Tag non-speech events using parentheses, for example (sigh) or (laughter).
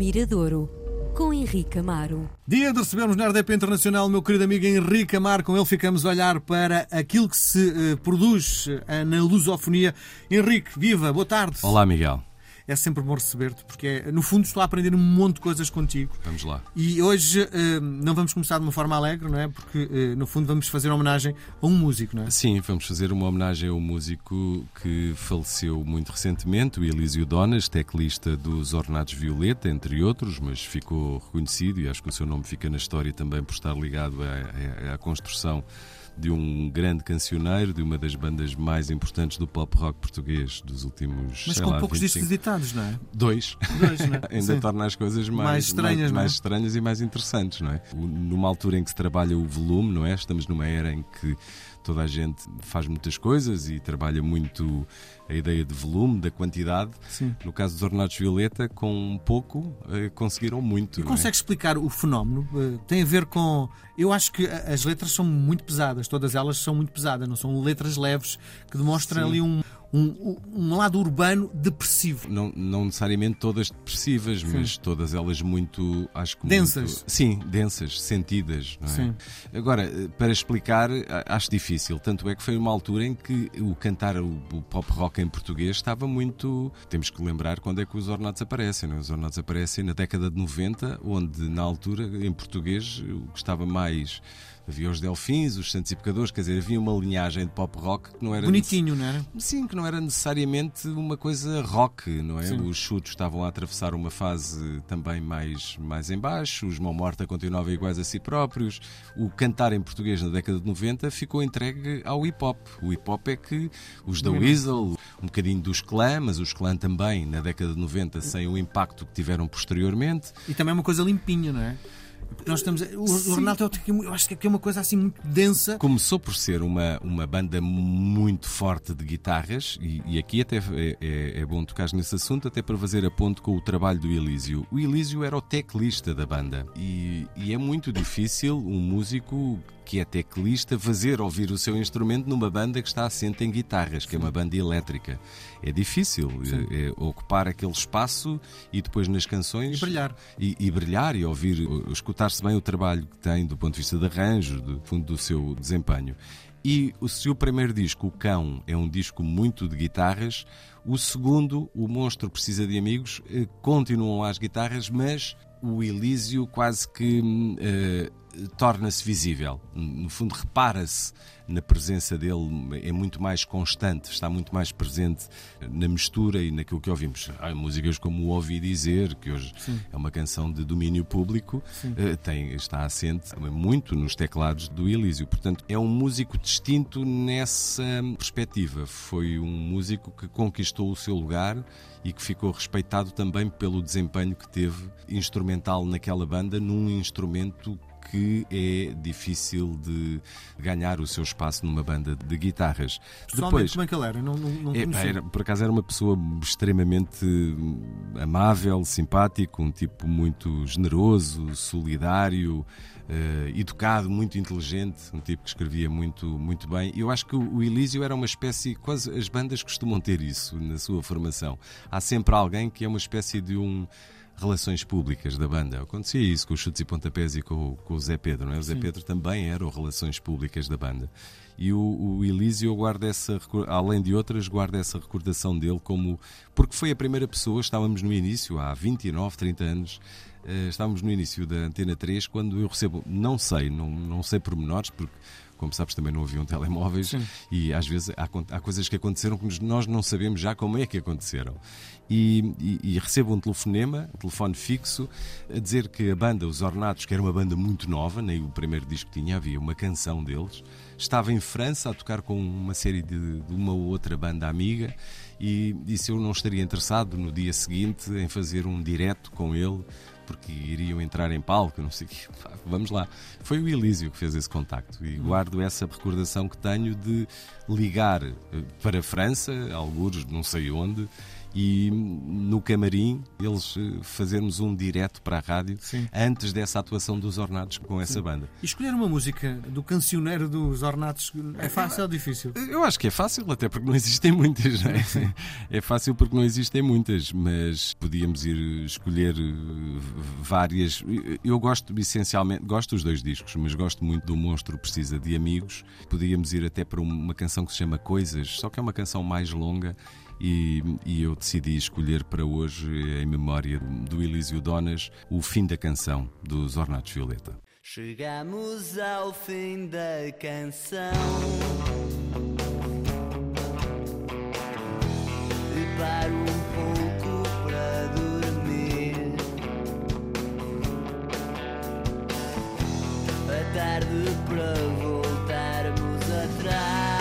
Miradouro, com Henrique Amaro. Dia de recebermos na RDP Internacional o meu querido amigo Henrique Amaro. Com ele ficamos a olhar para aquilo que se eh, produz eh, na lusofonia. Henrique, viva, boa tarde. Olá, Miguel. É sempre bom receber-te, porque é, no fundo estou a aprender um monte de coisas contigo. Vamos lá. E hoje eh, não vamos começar de uma forma alegre, não é? Porque eh, no fundo vamos fazer uma homenagem a um músico, não é? Sim, vamos fazer uma homenagem a um músico que faleceu muito recentemente, o Elísio Donas, teclista dos Ornados Violeta, entre outros, mas ficou reconhecido e acho que o seu nome fica na história também por estar ligado à, à construção de um grande cancioneiro, de uma das bandas mais importantes do pop rock português dos últimos Mas com lá, poucos 25. discos editados, não é? Dois. Dois, não é? (laughs) Ainda Sim. torna as coisas mais, Mais estranhas, mais, é? mais estranhas e mais interessantes, não é? Numa altura em que se trabalha o volume, não é? Estamos numa era em que toda a gente faz muitas coisas e trabalha muito a ideia de volume, da quantidade. Sim. No caso dos Ornados Violeta, com pouco, eh, conseguiram muito. E não é? consegue explicar o fenómeno? Eh, Tem a ver com. Eu acho que as letras são muito pesadas, todas elas são muito pesadas, não são letras leves que demonstram Sim. ali um, um, um lado urbano depressivo. Não, não necessariamente todas depressivas, mas todas elas muito, acho que Densas. muito- sim, densas, sentidas, não é? Sim. Agora, eh, para explicar, acho difícil. Tanto é que foi uma altura em que o cantar o, o pop rock em português estava muito. Temos que lembrar quando é que os Ornatos aparecem. Não é? Os Ornatos aparecem na década de 90, onde na altura, em português, o que estava mais. Havia os Delfins, os Santos e Pecadores, quer dizer, havia uma linhagem de pop rock que não era. Bonitinho, não era? Sim, que não era necessariamente uma coisa rock, não é? Sim. Os chutos estavam a atravessar uma fase também mais, mais em baixo, os Mão Morta continuavam iguais a si próprios. O cantar em português na década de 90 ficou entregue ao hip hop. O hip hop é que os da Não é Weasel, um bocadinho dos Clã, mas os Clã também na década de 90 sem o impacto que tiveram posteriormente. E também é uma coisa limpinha, não é? Nós estamos. O, o Sim. Ronaldo eu acho que é uma coisa assim muito densa. Começou por ser uma, uma banda muito forte de guitarras, e, e aqui até é, é- é bom tocar nesse assunto, até para fazer a ponte com o trabalho do Elísio. O Elísio era o teclista da banda, e, e é muito difícil um músico que é teclista fazer ouvir o seu instrumento numa banda que está assente em guitarras, que é uma banda elétrica. É difícil é- é ocupar aquele espaço e depois nas canções E brilhar. e, e brilhar e ouvir, uh, escutar-se bem o trabalho que tem do ponto de vista de arranjo, do fundo do seu desempenho. E o- se o primeiro disco, O Cão, é um disco muito de guitarras, o segundo, O Monstro Precisa de Amigos, eh, continuam lá as guitarras, mas o Elísio quase que eh, torna-se visível. No fundo, repara-se na presença dele, é muito mais constante, está muito mais presente na mistura e naquilo que ouvimos. Há músicas como o Ouvi Dizer, que hoje é uma canção de domínio público, eh, tem, está assente muito nos teclados do Elísio. Portanto, é um músico distinto nessa perspectiva. Foi um músico que conquistou o seu lugar e que ficou respeitado também pelo desempenho que teve instrumental naquela banda, num instrumento que é difícil de ganhar o seu espaço numa banda de guitarras. Pessoalmente, como é que ele era? Não, não, não É, era- por acaso era uma pessoa extremamente amável, simpático, um tipo muito generoso, solidário, eh, educado, muito inteligente, um tipo que escrevia muito, muito bem. E eu acho que o o Elísio era uma espécie, quase as bandas costumam ter isso na sua formação. Há sempre alguém que é uma espécie de um relações públicas da banda. Acontecia isso com os chutes e pontapés e com, o- com o Zé Pedro, não é? O Zé Pedro também era o relações públicas da banda. E o, o Elísio guarda essa, além de outras, guarda essa recordação dele como. Porque foi a primeira pessoa, estávamos no início, há 29, 30 anos, eh, estávamos no início da Antena 3, quando eu recebo, não sei, não, não sei pormenores, porque. Como sabes, também não haviam telemóveis Sim. e às vezes há, há coisas que aconteceram que nós não sabemos já como é que aconteceram. E, e- e recebo um telefonema, um telefone fixo, a dizer que a banda, os Ornatos, que era uma banda muito nova, nem o primeiro disco tinha, havia uma canção deles, estava em França a tocar com uma série de, de uma ou outra banda amiga e disse eu não estaria interessado no dia seguinte em fazer um direto com ele porque iriam entrar em palco, não sei o quê. Vamos lá. Foi o Elísio que fez esse contacto e guardo essa recordação que tenho de ligar eh, para a França, alguns não sei onde, e no camarim eles eh, fazermos um direto para a rádio Sim. antes dessa atuação dos Ornatos com essa banda. E escolher uma música do cancioneiro dos Ornatos é fácil ou difícil? Eu acho que é fácil, até porque não existem muitas, não é? (laughs) É fácil porque não existem muitas, mas podíamos ir escolher eh, várias. Eu gosto essencialmente, gosto dos dois discos, mas gosto muito do Monstro Precisa de Amigos. Podíamos ir até para uma canção que se chama Coisas, só que é uma canção mais longa. E, e eu decidi escolher para hoje, em memória do Elísio Donas, o fim da canção dos Ornatos Violeta. Chegamos ao fim da canção. E um pouco para dormir. A tarde para voltarmos atrás.